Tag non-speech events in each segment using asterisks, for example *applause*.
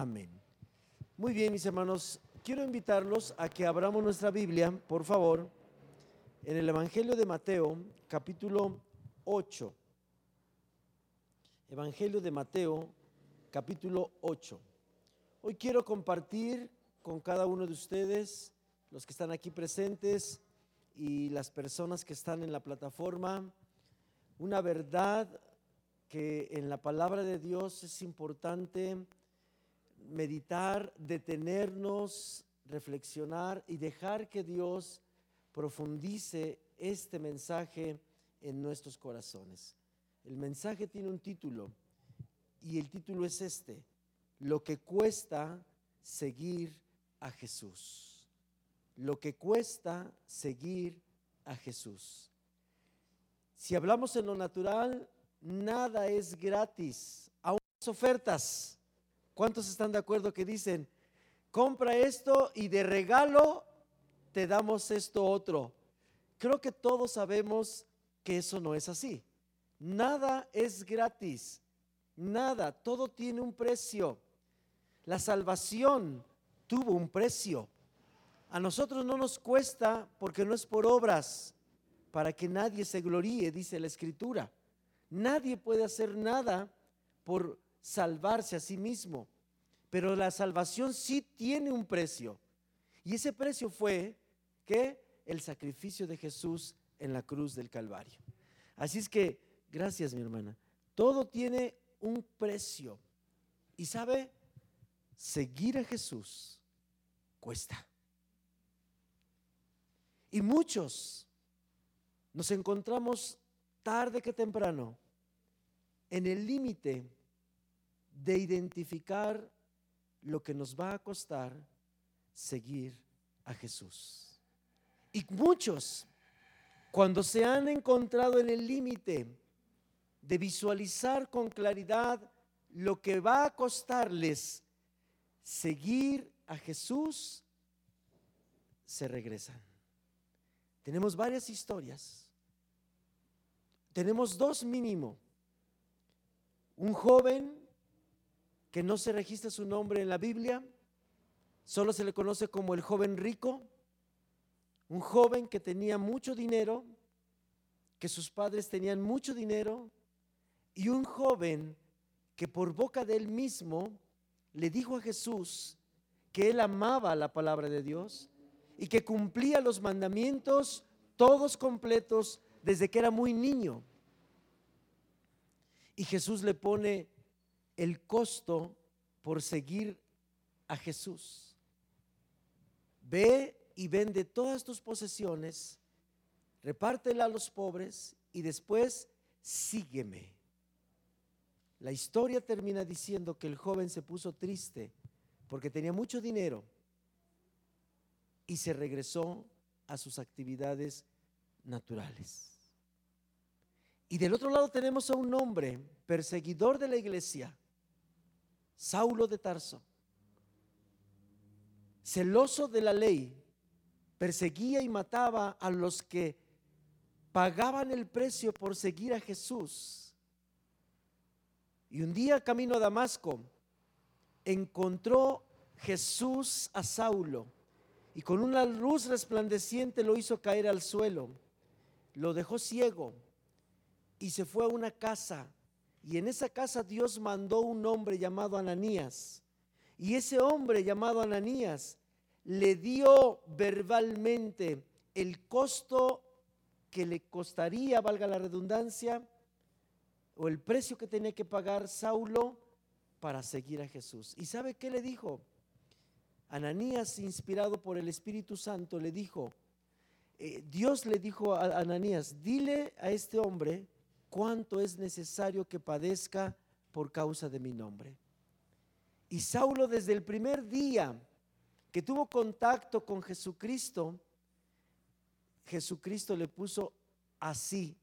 Amén. Muy bien, mis hermanos, quiero invitarlos a que abramos nuestra Biblia, por favor, en el Evangelio de Mateo, capítulo 8. Evangelio de Mateo, capítulo 8. Hoy quiero compartir con cada uno de ustedes, los que están aquí presentes y las personas que están en la plataforma, una verdad que en la palabra de Dios es importante meditar, detenernos, reflexionar y dejar que Dios profundice este mensaje en nuestros corazones. El mensaje tiene un título y el título es este, lo que cuesta seguir a Jesús. Lo que cuesta seguir a Jesús. Si hablamos en lo natural, nada es gratis, aún las ofertas. ¿Cuántos están de acuerdo que dicen, compra esto y de regalo te damos esto otro? Creo que todos sabemos que eso no es así. Nada es gratis, nada, todo tiene un precio. La salvación tuvo un precio. A nosotros no nos cuesta porque no es por obras, para que nadie se gloríe, dice la escritura. Nadie puede hacer nada por salvarse a sí mismo, pero la salvación sí tiene un precio. Y ese precio fue que el sacrificio de Jesús en la cruz del Calvario. Así es que, gracias mi hermana, todo tiene un precio. Y sabe, seguir a Jesús cuesta. Y muchos nos encontramos tarde que temprano en el límite de identificar lo que nos va a costar seguir a Jesús. Y muchos, cuando se han encontrado en el límite de visualizar con claridad lo que va a costarles seguir a Jesús, se regresan. Tenemos varias historias. Tenemos dos mínimo. Un joven que no se registra su nombre en la Biblia, solo se le conoce como el joven rico, un joven que tenía mucho dinero, que sus padres tenían mucho dinero, y un joven que por boca de él mismo le dijo a Jesús que él amaba la palabra de Dios y que cumplía los mandamientos todos completos desde que era muy niño. Y Jesús le pone el costo por seguir a Jesús. Ve y vende todas tus posesiones, repártela a los pobres y después sígueme. La historia termina diciendo que el joven se puso triste porque tenía mucho dinero y se regresó a sus actividades naturales. Y del otro lado tenemos a un hombre perseguidor de la iglesia, Saulo de Tarso, celoso de la ley, perseguía y mataba a los que pagaban el precio por seguir a Jesús y un día camino a Damasco, encontró Jesús a Saulo y con una luz resplandeciente lo hizo caer al suelo, lo dejó ciego y se fue a una casa. Y en esa casa Dios mandó un hombre llamado Ananías. Y ese hombre llamado Ananías le dio verbalmente el costo que le costaría, valga la redundancia, o el precio que tenía que pagar Saulo para seguir a Jesús. ¿Y sabe qué le dijo? Ananías, inspirado por el Espíritu Santo, le dijo, eh, Dios le dijo a Ananías, dile a este hombre cuánto es necesario que padezca por causa de mi nombre. Y Saulo desde el primer día que tuvo contacto con Jesucristo, Jesucristo le puso así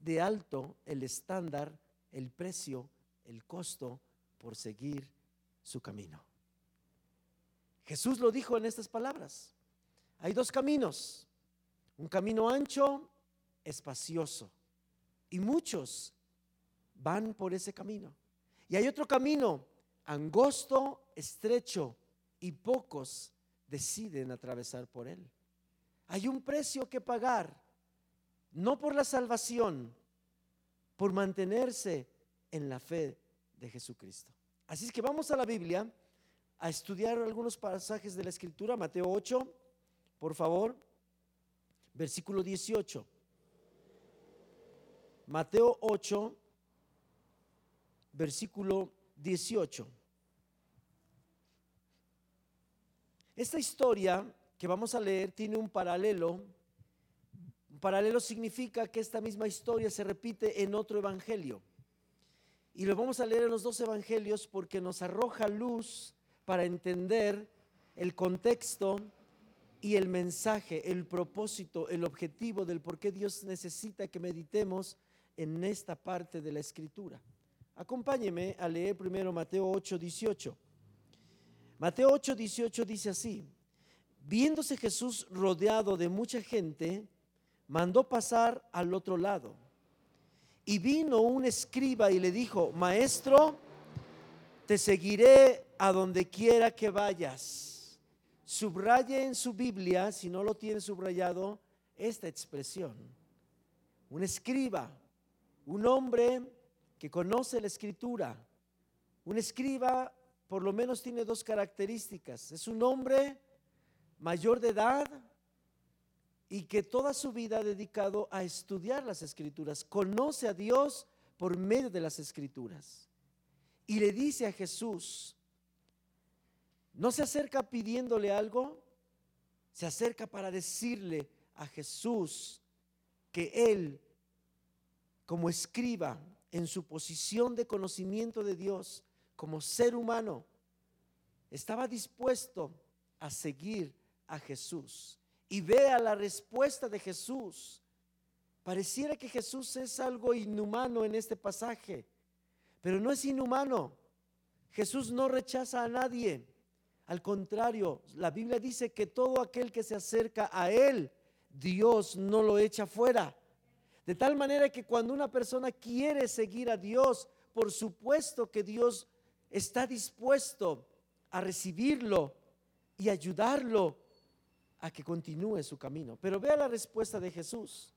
de alto el estándar, el precio, el costo por seguir su camino. Jesús lo dijo en estas palabras. Hay dos caminos, un camino ancho, espacioso, y muchos van por ese camino. Y hay otro camino angosto, estrecho y pocos deciden atravesar por él. Hay un precio que pagar, no por la salvación, por mantenerse en la fe de Jesucristo. Así es que vamos a la Biblia a estudiar algunos pasajes de la Escritura, Mateo 8, por favor, versículo 18. Mateo 8, versículo 18. Esta historia que vamos a leer tiene un paralelo. Un paralelo significa que esta misma historia se repite en otro evangelio. Y lo vamos a leer en los dos evangelios porque nos arroja luz para entender el contexto y el mensaje, el propósito, el objetivo del por qué Dios necesita que meditemos en esta parte de la escritura. Acompáñeme a leer primero Mateo 8, 18. Mateo 8, 18 dice así, viéndose Jesús rodeado de mucha gente, mandó pasar al otro lado. Y vino un escriba y le dijo, maestro, te seguiré a donde quiera que vayas. Subraye en su Biblia, si no lo tiene subrayado, esta expresión. Un escriba, un hombre que conoce la escritura. Un escriba por lo menos tiene dos características. Es un hombre mayor de edad y que toda su vida ha dedicado a estudiar las escrituras. Conoce a Dios por medio de las escrituras. Y le dice a Jesús, no se acerca pidiéndole algo, se acerca para decirle a Jesús que Él, como escriba, en su posición de conocimiento de Dios, como ser humano, estaba dispuesto a seguir a Jesús. Y vea la respuesta de Jesús. Pareciera que Jesús es algo inhumano en este pasaje, pero no es inhumano. Jesús no rechaza a nadie. Al contrario, la Biblia dice que todo aquel que se acerca a Él, Dios no lo echa fuera. De tal manera que cuando una persona quiere seguir a Dios, por supuesto que Dios está dispuesto a recibirlo y ayudarlo a que continúe su camino. Pero vea la respuesta de Jesús.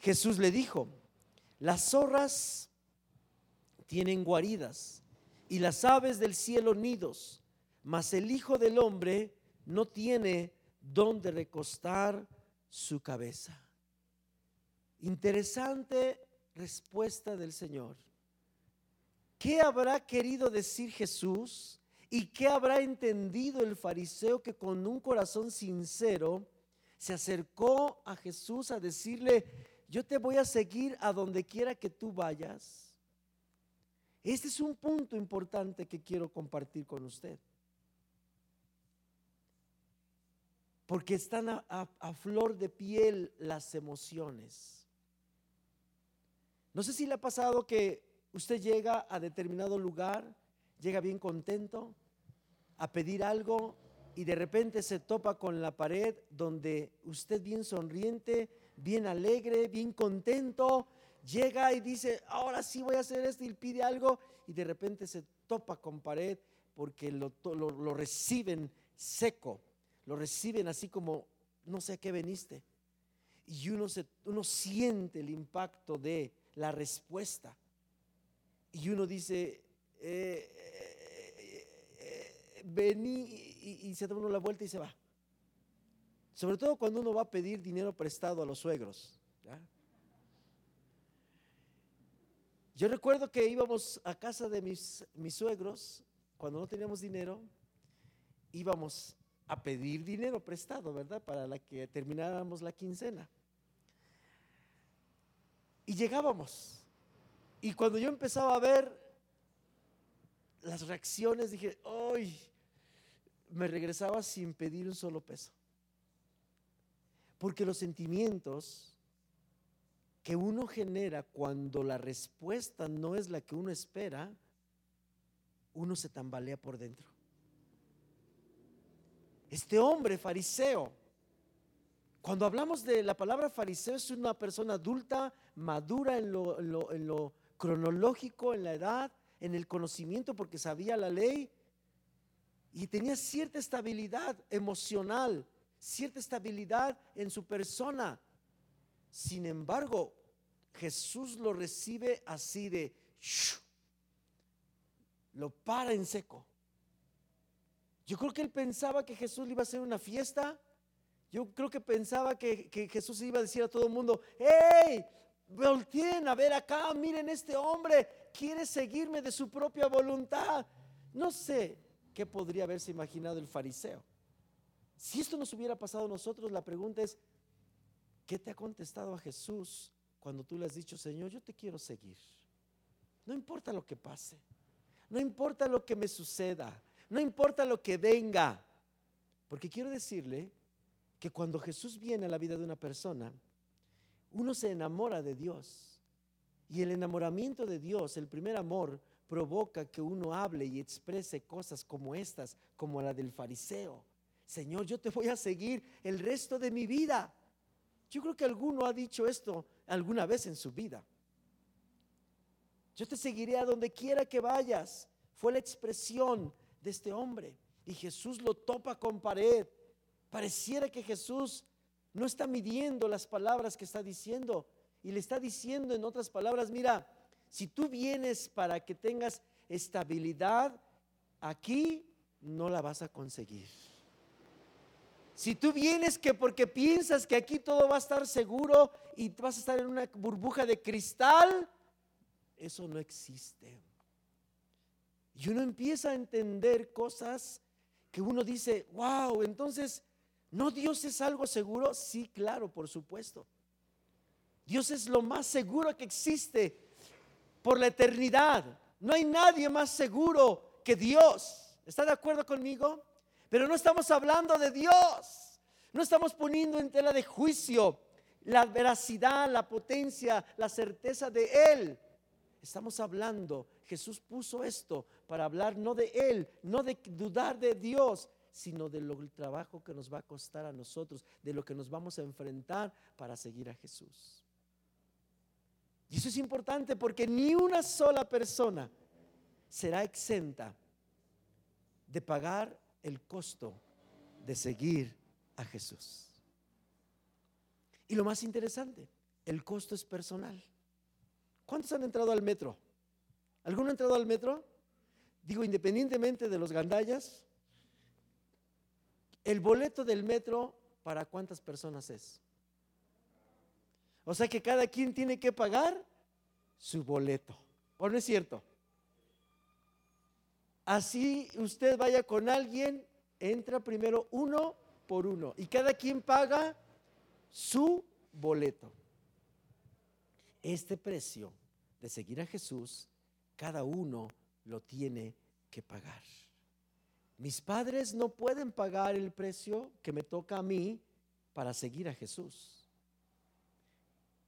Jesús le dijo, las zorras tienen guaridas y las aves del cielo nidos, mas el Hijo del Hombre no tiene donde recostar su cabeza. Interesante respuesta del Señor. ¿Qué habrá querido decir Jesús? ¿Y qué habrá entendido el fariseo que con un corazón sincero se acercó a Jesús a decirle, yo te voy a seguir a donde quiera que tú vayas? Este es un punto importante que quiero compartir con usted. Porque están a, flor de piel las emociones. No sé si le ha pasado que Usted llega a determinado lugar, llega bien contento a pedir algo y de repente se topa con la pared donde usted bien sonriente, bien alegre, bien contento, llega y dice, ahora sí voy a hacer esto y pide algo y de repente se topa con pared porque lo, lo, reciben seco, lo reciben así como, no sé a qué veniste. Y uno, se, uno siente el impacto de la respuesta y uno dice, eh, eh, eh, vení y, se da uno la vuelta y se va. Sobre todo cuando uno va a pedir dinero prestado a los suegros. Yo recuerdo que íbamos a casa de mis, mis suegros, cuando no teníamos dinero, íbamos a pedir dinero prestado, ¿verdad? Para la que termináramos la quincena. Y llegábamos y cuando yo empezaba a ver las reacciones, dije, ¡ay! Me regresaba sin pedir un solo peso. Porque los sentimientos que uno genera cuando la respuesta no es la que uno espera, uno se tambalea por dentro. Este hombre fariseo, cuando hablamos de la palabra fariseo, es una persona adulta, madura en lo, en lo, en lo cronológico en la edad, en el conocimiento porque sabía la ley y tenía cierta estabilidad emocional, cierta estabilidad en su persona. Sin embargo, Jesús lo recibe así de, lo para en seco. Yo creo que él pensaba que Jesús le iba a hacer una fiesta. Yo creo que pensaba que, Jesús iba a decir a todo el mundo, hey, volteen a ver acá, miren este hombre, quiere seguirme de su propia voluntad. No sé qué podría haberse imaginado el fariseo. Si esto nos hubiera pasado a nosotros, la pregunta es, ¿qué te ha contestado a Jesús cuando tú le has dicho, Señor, yo te quiero seguir? No importa lo que pase, no importa lo que me suceda, no importa lo que venga, porque quiero decirle que cuando Jesús viene a la vida de una persona, uno se enamora de Dios. Y el enamoramiento de Dios, el primer amor, provoca que uno hable y exprese cosas como estas, como la del fariseo. Señor, yo te voy a seguir el resto de mi vida. Yo creo que alguno ha dicho esto alguna vez en su vida. Yo te seguiré a donde quiera que vayas. Fue la expresión de este hombre. Y Jesús lo topa con pared. Pareciera que Jesús no está midiendo las palabras que está diciendo y le está diciendo en otras palabras, mira, si tú vienes para que tengas estabilidad, aquí no la vas a conseguir. Si tú vienes que porque piensas que aquí todo va a estar seguro y vas a estar en una burbuja de cristal, eso no existe. Y uno empieza a entender cosas que uno dice, wow, entonces ¿No Dios es algo seguro? Sí, claro, por supuesto. Dios es lo más seguro que existe por la eternidad. No hay nadie más seguro que Dios. ¿Está de acuerdo conmigo? Pero no estamos hablando de Dios. No estamos poniendo en tela de juicio la veracidad, la potencia, la certeza de Él. Estamos hablando, Jesús puso esto para hablar no de Él, no de dudar de Dios, sino del trabajo que nos va a costar a nosotros, de lo que nos vamos a enfrentar para seguir a Jesús. Y eso es importante porque ni una sola persona será exenta de pagar el costo de seguir a Jesús. Y lo más interesante, el costo es personal. ¿Cuántos han entrado al metro? ¿Alguno ha entrado al metro? Digo, independientemente de los gandallas, el boleto del metro, ¿para cuántas personas es? O sea que cada quien tiene que pagar su boleto. ¿O no es cierto? Así usted vaya con alguien, entra primero uno por uno y cada quien paga su boleto. Este precio de seguir a Jesús, cada uno lo tiene que pagar. Mis padres no pueden pagar el precio que me toca a mí para seguir a Jesús.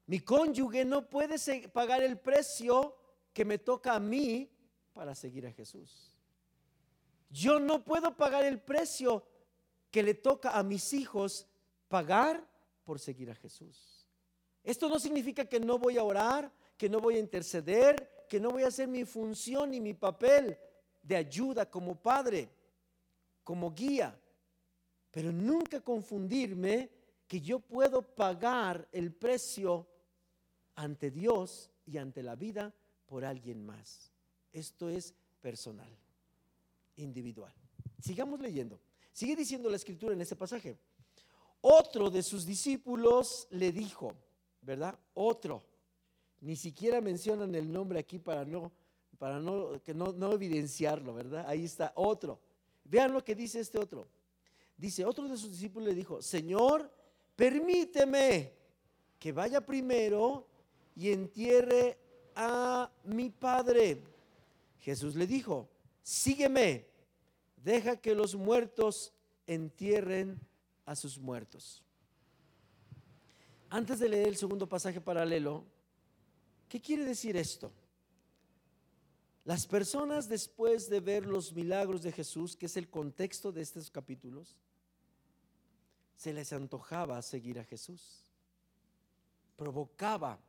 Mi cónyuge no puede pagar el precio que me toca a mí para seguir a Jesús. Yo no puedo pagar el precio que le toca a mis hijos pagar por seguir a Jesús. Esto no significa que no voy a orar, que no voy a interceder, que no voy a hacer mi función y mi papel de ayuda como padre como guía, pero nunca confundirme que yo puedo pagar el precio ante Dios y ante la vida por alguien más. Esto es personal, individual. Sigamos leyendo. Sigue diciendo la escritura en ese pasaje. Otro de sus discípulos le dijo, ¿verdad? Otro. Ni siquiera mencionan el nombre aquí para no para no que no, no evidenciarlo, ¿verdad? Ahí está otro. Vean lo que dice este otro. Dice, otro de sus discípulos le dijo, Señor, permíteme que vaya primero y entierre a mi padre. Jesús le dijo, sígueme, deja que los muertos entierren a sus muertos. Antes de leer el segundo pasaje paralelo, ¿qué quiere decir esto? Las personas después de ver los milagros de Jesús, que es el contexto de estos capítulos, se les antojaba seguir a Jesús. Provocaba.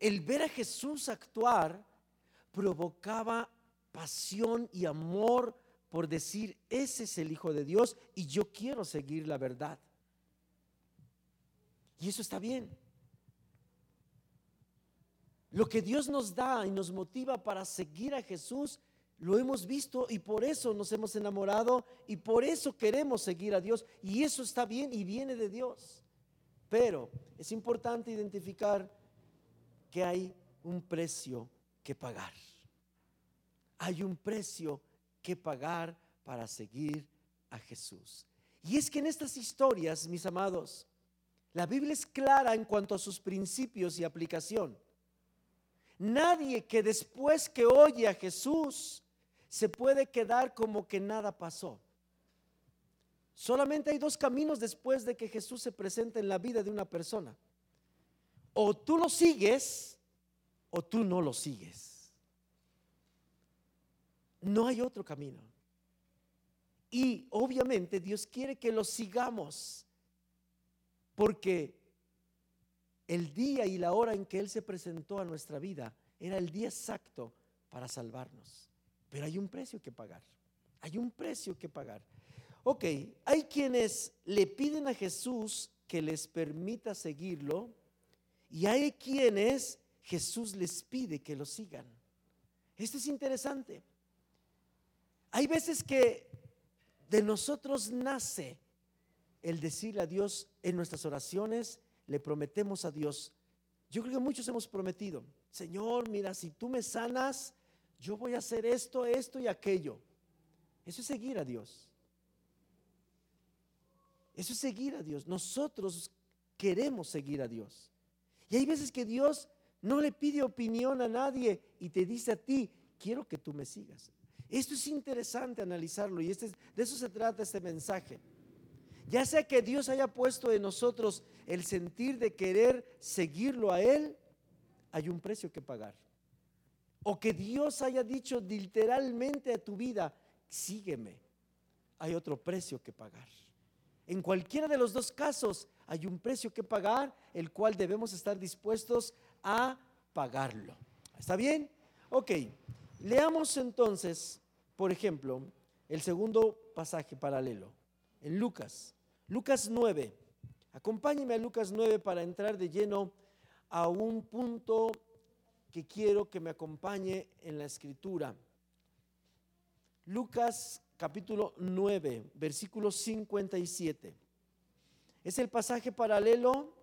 El ver a Jesús actuar provocaba pasión y amor por decir, ese es el Hijo de Dios y yo quiero seguir la verdad. Y eso está bien. Lo que Dios nos da y nos motiva para seguir a Jesús, lo hemos visto y por eso nos hemos enamorado y por eso queremos seguir a Dios. Y eso está bien y viene de Dios. Pero es importante identificar que hay un precio que pagar. Hay un precio que pagar para seguir a Jesús. Y es que en estas historias, mis amados, la Biblia es clara en cuanto a sus principios y aplicación. Nadie que después que oye a Jesús se puede quedar como que nada pasó. Solamente hay dos caminos después de que Jesús se presente en la vida de una persona. O tú lo sigues o tú no lo sigues. No hay otro camino. Y obviamente Dios quiere que lo sigamos porque el día y la hora en que Él se presentó a nuestra vida era el día exacto para salvarnos. Pero hay un precio que pagar. Hay un precio que pagar. Ok, hay quienes le piden a Jesús que les permita seguirlo y hay quienes Jesús les pide que lo sigan. Esto es interesante. Hay veces que de nosotros nace el decirle a Dios en nuestras oraciones, le prometemos a Dios. Yo creo que muchos hemos prometido, Señor, mira, si tú me sanas, yo voy a hacer esto, esto y aquello. Eso es seguir a Dios. Eso es seguir a Dios. Nosotros queremos seguir a Dios. Y hay veces que Dios no le pide opinión a nadie y te dice a ti, quiero que tú me sigas. Esto es interesante analizarlo y este, de eso se trata este mensaje. Ya sea que Dios haya puesto en nosotros el sentir de querer seguirlo a Él, hay un precio que pagar. O que Dios haya dicho literalmente a tu vida, sígueme, hay otro precio que pagar. En cualquiera de los dos casos hay un precio que pagar, el cual debemos estar dispuestos a pagarlo. ¿Está bien? Ok, leamos entonces, por ejemplo, el segundo pasaje paralelo, en Lucas. Lucas 9. Acompáñeme a Lucas 9 para entrar de lleno a un punto que quiero que me acompañe en la escritura. Lucas capítulo 9, versículo 57. Es el pasaje paralelo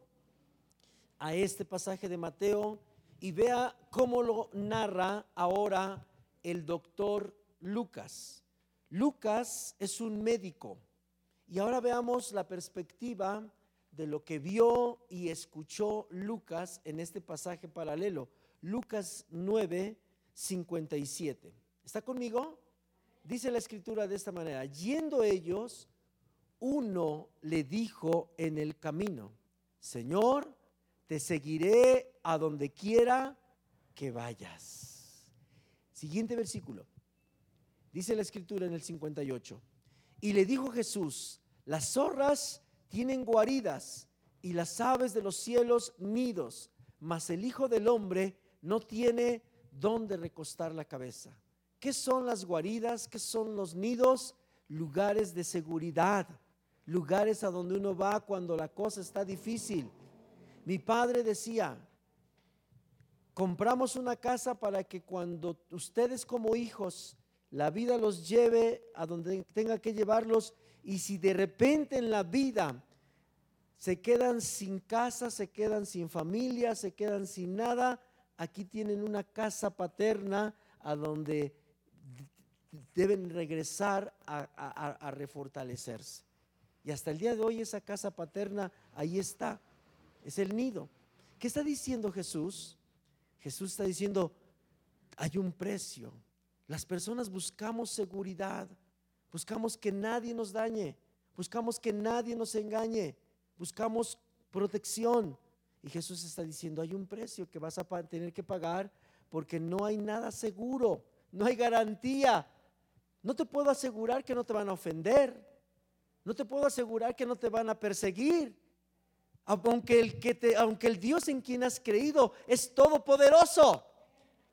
a este pasaje de Mateo y vea cómo lo narra ahora el doctor Lucas. Lucas es un médico y ahora veamos la perspectiva de lo que vio y escuchó Lucas en este pasaje paralelo. Lucas 9, 57. ¿Está conmigo? Dice la escritura de esta manera, yendo ellos, uno le dijo en el camino, Señor, te seguiré a donde quiera que vayas. Siguiente versículo. Dice la escritura en el 58. Y le dijo Jesús, las zorras tienen guaridas y las aves de los cielos nidos, mas el Hijo del Hombre no tiene donde recostar la cabeza. ¿Qué son las guaridas? ¿Qué son los nidos? Lugares de seguridad, lugares a donde uno va cuando la cosa está difícil. Mi padre decía, compramos una casa para que cuando ustedes como hijos la vida los lleve a donde tenga que llevarlos y si de repente en la vida se quedan sin casa, se quedan sin familia, se quedan sin nada, aquí tienen una casa paterna a donde deben regresar a, refortalecerse. Y hasta el día de hoy esa casa paterna ahí está, es el nido. ¿Qué está diciendo Jesús? Jesús está diciendo, hay un precio. Las personas buscamos seguridad, buscamos que nadie nos dañe, buscamos que nadie nos engañe, buscamos protección. Y Jesús está diciendo, hay un precio que vas a tener que pagar porque no hay nada seguro, no hay garantía. No te puedo asegurar que no te van a ofender. No te puedo asegurar que no te van a perseguir. Aunque el, que aunque el Dios en quien has creído es todopoderoso,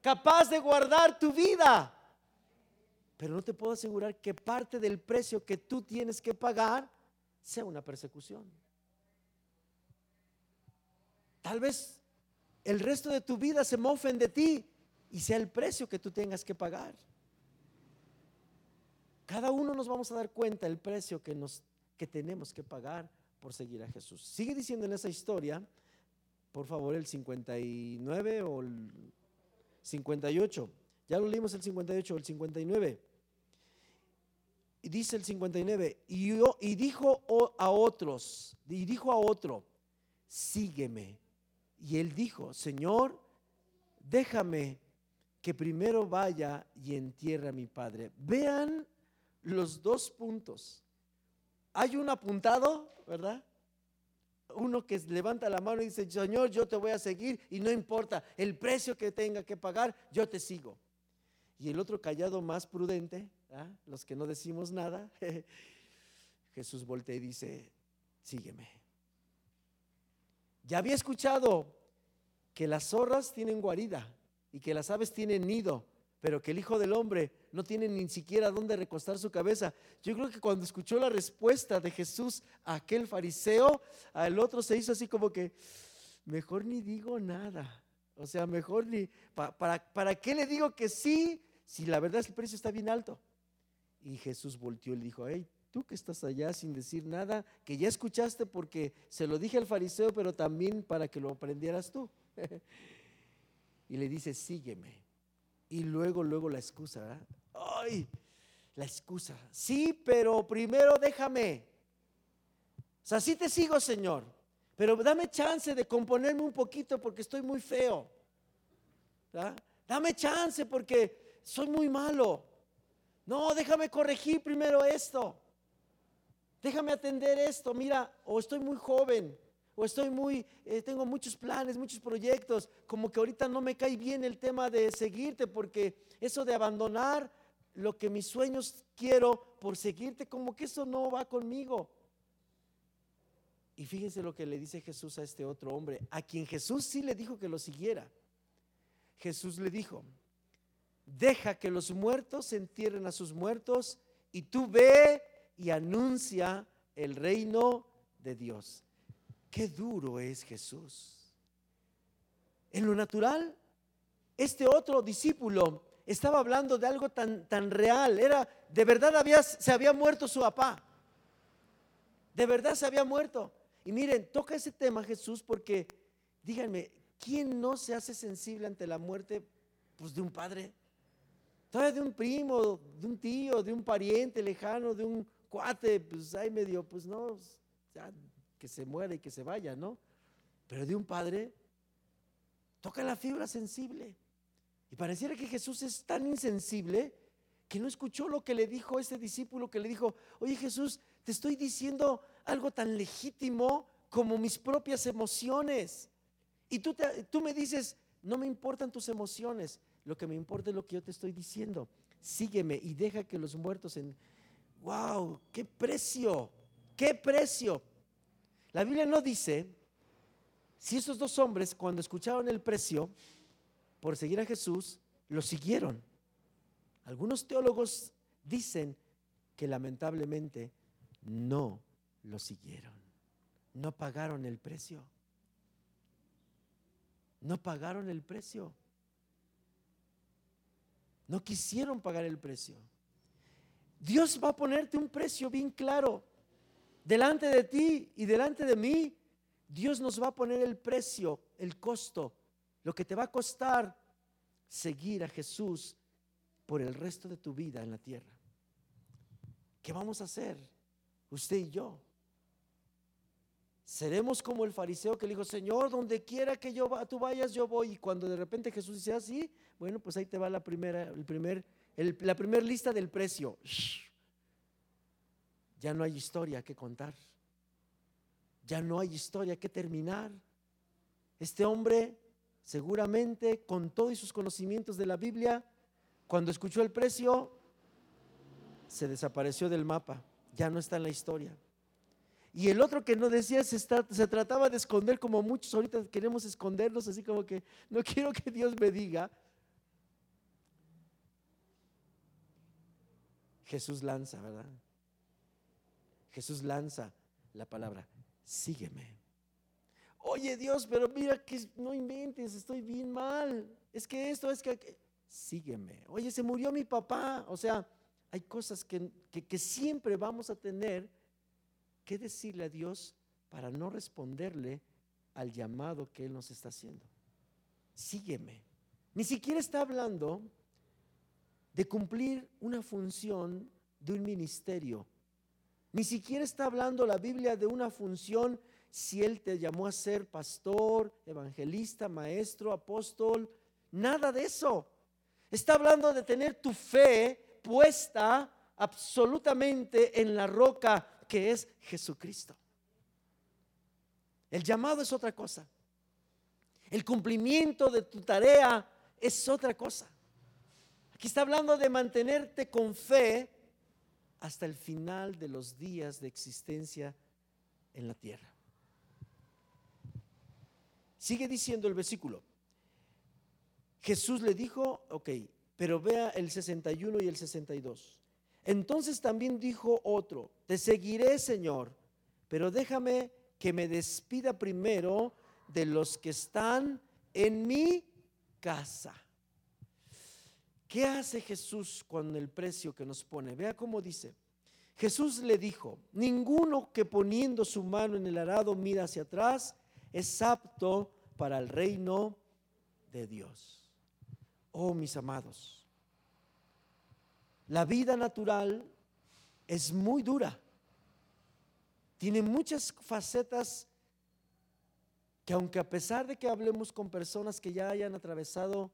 capaz de guardar tu vida. Pero no te puedo asegurar que parte del precio que tú tienes que pagar sea una persecución. Tal vez el resto de tu vida se mofen de ti y sea el precio que tú tengas que pagar. Cada uno nos vamos a dar cuenta el precio que, nos, que tenemos que pagar por seguir a Jesús. Sigue diciendo en esa historia, por favor, el 59 o el 58. Ya lo leímos el 58 o el 59. Y dice el 59, y, y dijo a otros, y dijo a otro, sígueme. Y él dijo, Señor, déjame que primero vaya y entierre a mi padre. Vean los dos puntos. Hay un apuntado, ¿verdad? Uno que levanta la mano y dice, Señor, yo te voy a seguir y no importa el precio que tenga que pagar, yo te sigo. Y el otro callado más prudente, los que no decimos nada, *laughs* Jesús voltea y dice, sígueme. Ya había escuchado que las zorras tienen guarida y que las aves tienen nido, pero que el Hijo del Hombre no tiene ni siquiera dónde recostar su cabeza. Yo creo que cuando escuchó la respuesta de Jesús a aquel fariseo, al otro se hizo así como que, mejor ni digo nada. O sea, mejor ni, para, ¿para qué le digo que sí si la verdad el precio está bien alto? Y Jesús volteó y le dijo, hey, tú que estás allá sin decir nada, que ya escuchaste porque se lo dije al fariseo, pero también para que lo aprendieras tú. *laughs* y le dice, sígueme. Y luego, luego la excusa, ¿verdad? Ay, la excusa. Sí, pero primero déjame. O sea, sí te sigo, Señor, pero dame chance de componerme un poquito porque estoy muy feo. Dame chance porque soy muy malo. No, déjame corregir primero esto. Déjame atender esto. Mira, o estoy muy joven, o estoy muy, eh, tengo muchos planes, muchos proyectos. Como que ahorita no me cae bien el tema de seguirte, porque eso de abandonar lo que mis sueños quiero por seguirte, como que eso no va conmigo. Y fíjense lo que le dice Jesús a este otro hombre, a quien Jesús sí le dijo que lo siguiera. Jesús le dijo, deja que los muertos entierren a sus muertos y tú ve y anuncia el reino de Dios. Qué duro es Jesús. En lo natural, este otro discípulo estaba hablando de algo tan, tan real. Era, de verdad había, se había muerto su papá. De verdad se había muerto. Y miren, toca ese tema Jesús porque, díganme, ¿quién no se hace sensible ante la muerte pues, de un padre? Todavía de un primo, de un tío, de un pariente lejano, de un cuate, pues ahí medio, pues no, que se muera y que se vaya, ¿no? Pero de un padre toca la fibra sensible. Y pareciera que Jesús es tan insensible que no escuchó lo que le dijo ese discípulo que le dijo, oye Jesús, te estoy diciendo algo tan legítimo como mis propias emociones. Y tú, tú me dices, no me importan tus emociones, lo que me importa es lo que yo te estoy diciendo. Sígueme y deja que los muertos en... ¡Wow! ¡Qué precio! ¡Qué precio! La Biblia no dice si esos dos hombres cuando escucharon el precio por seguir a Jesús, lo siguieron. Algunos teólogos dicen que lamentablemente no lo siguieron. No pagaron el precio. No pagaron el precio. No quisieron pagar el precio. Dios va a ponerte un precio bien claro. Delante de ti y delante de mí, Dios nos va a poner el precio, el costo, lo que te va a costar seguir a Jesús por el resto de tu vida en la tierra. ¿Qué vamos a hacer? Usted y yo. Seremos como el fariseo que le dijo, Señor, donde quiera que yo tú vayas, yo voy. Y cuando de repente Jesús dice así, ah, bueno, pues ahí te va la primera, el primer, la primera lista del precio. Ya no hay historia que contar. Ya no hay historia que terminar. Este hombre, seguramente, con todos sus conocimientos de la Biblia, cuando escuchó el precio, se desapareció del mapa. Ya no está en la historia. Y el otro que no decía se, se, trataba de esconder como muchos ahorita queremos escondernos, así como que no quiero que Dios me diga. Jesús lanza, ¿verdad? Jesús lanza la palabra, sígueme. Oye Dios, pero mira que no inventes, estoy bien mal. Es que esto, es que... Sígueme. Oye, se murió mi papá. O sea, hay cosas que, que siempre vamos a tener que decirle a Dios para no responderle al llamado que Él nos está haciendo. Sígueme. Ni siquiera está hablando de cumplir una función de un ministerio. Ni siquiera está hablando la Biblia de una función si Él te llamó a ser pastor, evangelista, maestro, apóstol. Nada de eso. Está hablando de tener tu fe puesta absolutamente en la roca que es Jesucristo. El llamado es otra cosa. El cumplimiento de tu tarea es otra cosa. Aquí está hablando de mantenerte con fe hasta el final de los días de existencia en la tierra. Sigue diciendo el versículo. Jesús le dijo, ok, pero vea el 61 y el 62. Entonces también dijo otro, te seguiré, Señor, pero déjame que me despida primero de los que están en mi casa. ¿Qué hace Jesús con el precio que nos pone? Vea cómo dice. Jesús le dijo, ninguno que poniendo su mano en el arado mira hacia atrás es apto para el reino de Dios. Oh, mis amados, la vida natural es muy dura. Tiene muchas facetas que aunque a pesar de que hablemos con personas que ya hayan atravesado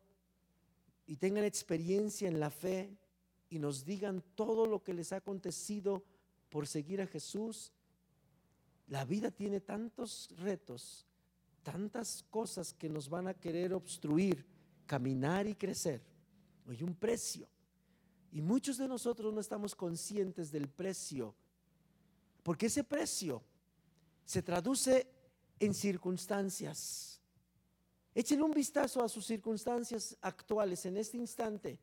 y tengan experiencia en la fe y nos digan todo lo que les ha acontecido por seguir a Jesús, la vida tiene tantos retos, tantas cosas que nos van a querer obstruir, caminar y crecer. Hay un precio. Y muchos de nosotros no estamos conscientes del precio, porque ese precio se traduce en circunstancias Échele un vistazo a sus circunstancias actuales en este instante.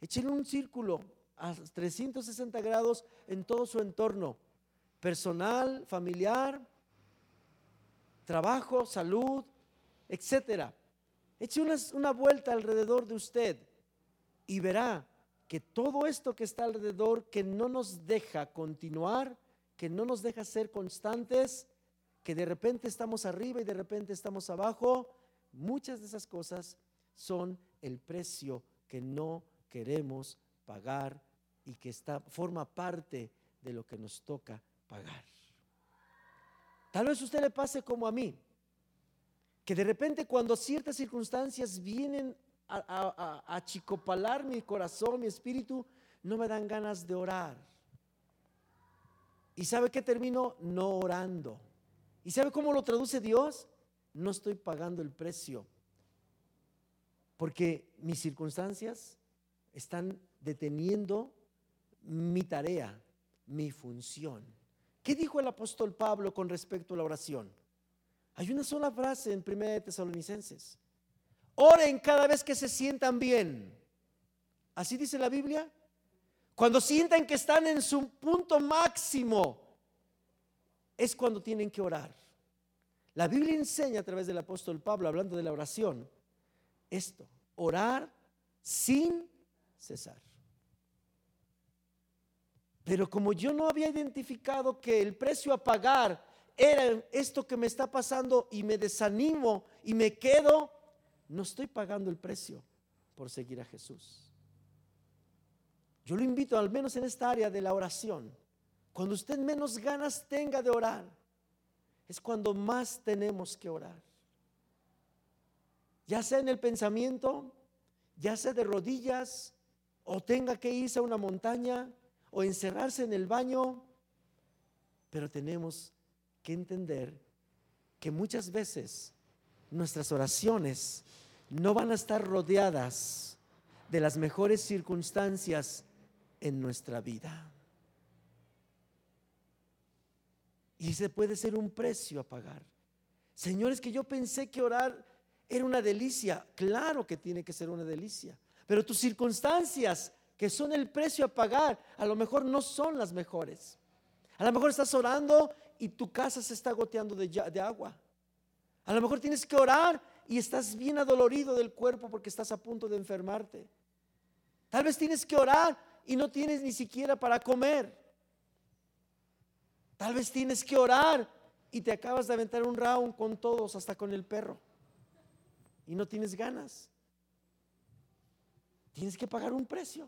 Échele un círculo a 360 grados en todo su entorno, personal, familiar, trabajo, salud, etcétera. Eche una vuelta alrededor de usted y verá que todo esto que está alrededor, que no nos deja continuar, que no nos deja ser constantes, que de repente estamos arriba y de repente estamos abajo, Muchas de esas cosas son el precio que no queremos pagar y que está, forma parte de lo que nos toca pagar. Tal vez usted le pase como a mí, que de repente cuando ciertas circunstancias vienen a, a achicopalar mi corazón, mi espíritu, no me dan ganas de orar. ¿Y sabe qué termino? No orando. ¿Y sabe cómo lo traduce Dios? no estoy pagando el precio, porque mis circunstancias están deteniendo mi tarea, mi función. ¿Qué dijo el apóstol Pablo con respecto a la oración? Hay una sola frase en 1 Tesalonicenses. Oren cada vez que se sientan bien. Así dice la Biblia. Cuando sientan que están en su punto máximo, es cuando tienen que orar. La Biblia enseña a través del apóstol Pablo, hablando de la oración, esto, orar sin cesar. Pero como yo no había identificado que el precio a pagar era esto que me está pasando y me desanimo y me quedo, no estoy pagando el precio por seguir a Jesús. Yo lo invito, al menos en esta área de la oración, cuando usted menos ganas tenga de orar, es cuando más tenemos que orar. Ya sea en el pensamiento, ya sea de rodillas, o tenga que irse a una montaña, o encerrarse en el baño, pero tenemos que entender que muchas veces nuestras oraciones no van a estar rodeadas de las mejores circunstancias en nuestra vida. Y ese puede ser un precio a pagar. Señores, que yo pensé que orar era una delicia. Claro que tiene que ser una delicia. Pero tus circunstancias que son el precio a pagar, a lo mejor no son las mejores. A lo mejor estás orando y tu casa se está goteando de, de agua. A lo mejor tienes que orar y estás bien adolorido del cuerpo porque estás a punto de enfermarte. Tal vez tienes que orar y no tienes ni siquiera para comer. Tal vez tienes que orar y te acabas de aventar un round con todos, hasta con el perro. Y no tienes ganas. Tienes que pagar un precio.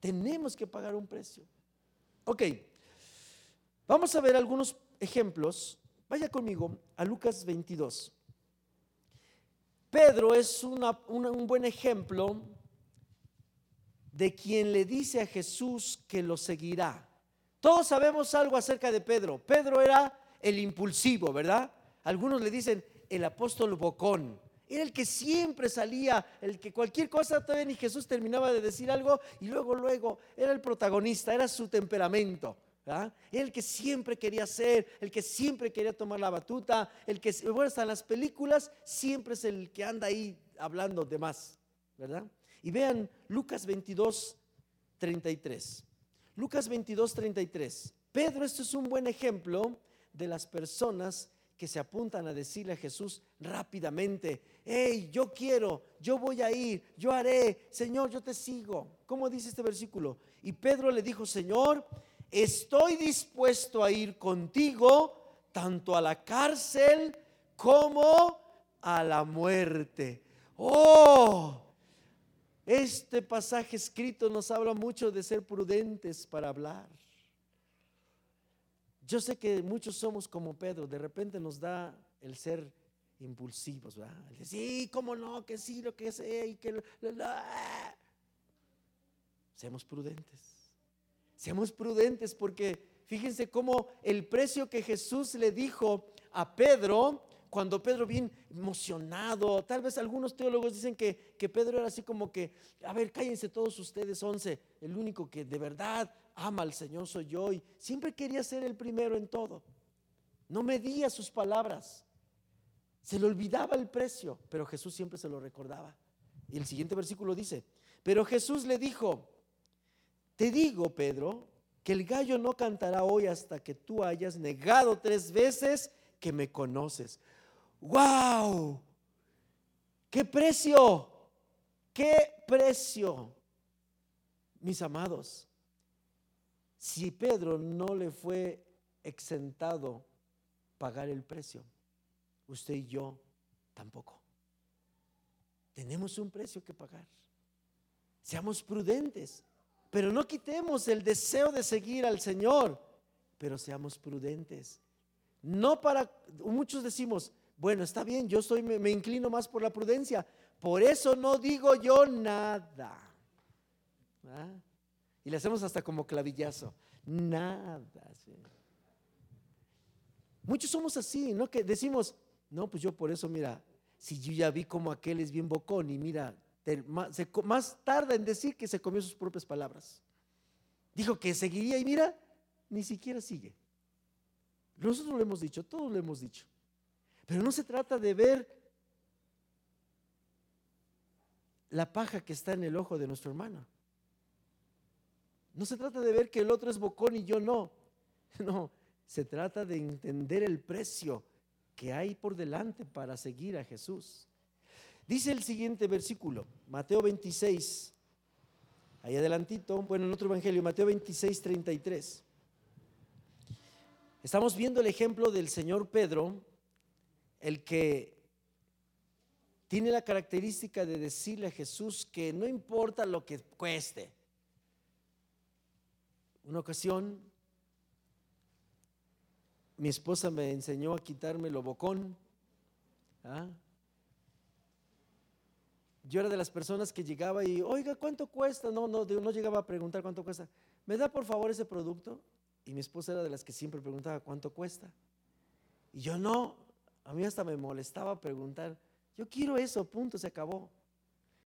Tenemos que pagar un precio. Ok, vamos a ver algunos ejemplos. Vaya conmigo a Lucas 22. Pedro es un buen ejemplo de quien le dice a Jesús que lo seguirá. Todos sabemos algo acerca de Pedro. Pedro era el impulsivo, ¿verdad? Algunos le dicen el apóstol bocón. Era el que siempre salía, el que cualquier cosa todavía ni Jesús terminaba de decir algo y luego, luego, era el protagonista, era su temperamento. Era el que siempre quería ser, el que siempre quería tomar la batuta, el que, bueno, hasta en las películas siempre es el que anda ahí hablando de más, ¿verdad? Y vean Lucas 22, 33. Lucas 22, 33. Pedro, esto es un buen ejemplo de las personas que se apuntan a decirle a Jesús rápidamente, hey, yo quiero, yo voy a ir, yo haré, Señor, yo te sigo. ¿Cómo dice este versículo? Y Pedro le dijo, Señor, estoy dispuesto a ir contigo tanto a la cárcel como a la muerte. Oh, este pasaje escrito nos habla mucho de ser prudentes para hablar. Yo sé que muchos somos como Pedro, de repente nos da el ser impulsivos, ¿verdad? sí, cómo no, que sí, lo que sé, y que... Seamos prudentes. Seamos prudentes porque fíjense cómo el precio que Jesús le dijo a Pedro cuando Pedro bien emocionado, tal vez algunos teólogos dicen que, que Pedro era así como que, a ver, cállense todos ustedes, once, el único que de verdad ama al Señor soy yo y siempre quería ser el primero en todo. No medía sus palabras, se le olvidaba el precio, pero Jesús siempre se lo recordaba. Y el siguiente versículo dice, pero Jesús le dijo, te digo, Pedro, que el gallo no cantará hoy hasta que tú hayas negado tres veces que me conoces. ¡Wow! ¡Qué precio! ¡Qué precio! Mis amados, si Pedro no le fue exentado pagar el precio, usted y yo tampoco. Tenemos un precio que pagar. Seamos prudentes, pero no quitemos el deseo de seguir al Señor, pero seamos prudentes. No para, muchos decimos, bueno, está bien, yo me, inclino más por la prudencia. Por eso no digo yo nada. ¿Ah? Y le hacemos hasta como clavillazo. Nada. Muchos somos así, ¿no? Que decimos, no, pues yo por eso, mira, si yo ya vi como aquel es bien bocón y mira, más tarda en decir que se comió sus propias palabras. Dijo que seguiría y mira, ni siquiera sigue. Nosotros lo hemos dicho, todos lo hemos dicho. Pero no se trata de ver la paja que está en el ojo de nuestro hermano. No se trata de ver que el otro es bocón y yo no. *laughs* No, se trata de entender el precio que hay por delante para seguir a Jesús. Dice el siguiente versículo, Mateo 26, ahí adelantito, bueno, en otro evangelio, Mateo 26, 33. Estamos viendo el ejemplo del Señor Pedro el que tiene la característica de decirle a Jesús que no importa lo que cueste. Una ocasión, mi esposa me enseñó a quitarme lo bocón. ¿ah? Yo era de las personas que llegaba y, oiga, ¿cuánto cuesta? No, no, no llegaba a preguntar cuánto cuesta. ¿Me da por favor ese producto? Y mi esposa era de las que siempre preguntaba cuánto cuesta. Y yo no, a mí hasta me molestaba preguntar, yo quiero eso, punto, se acabó.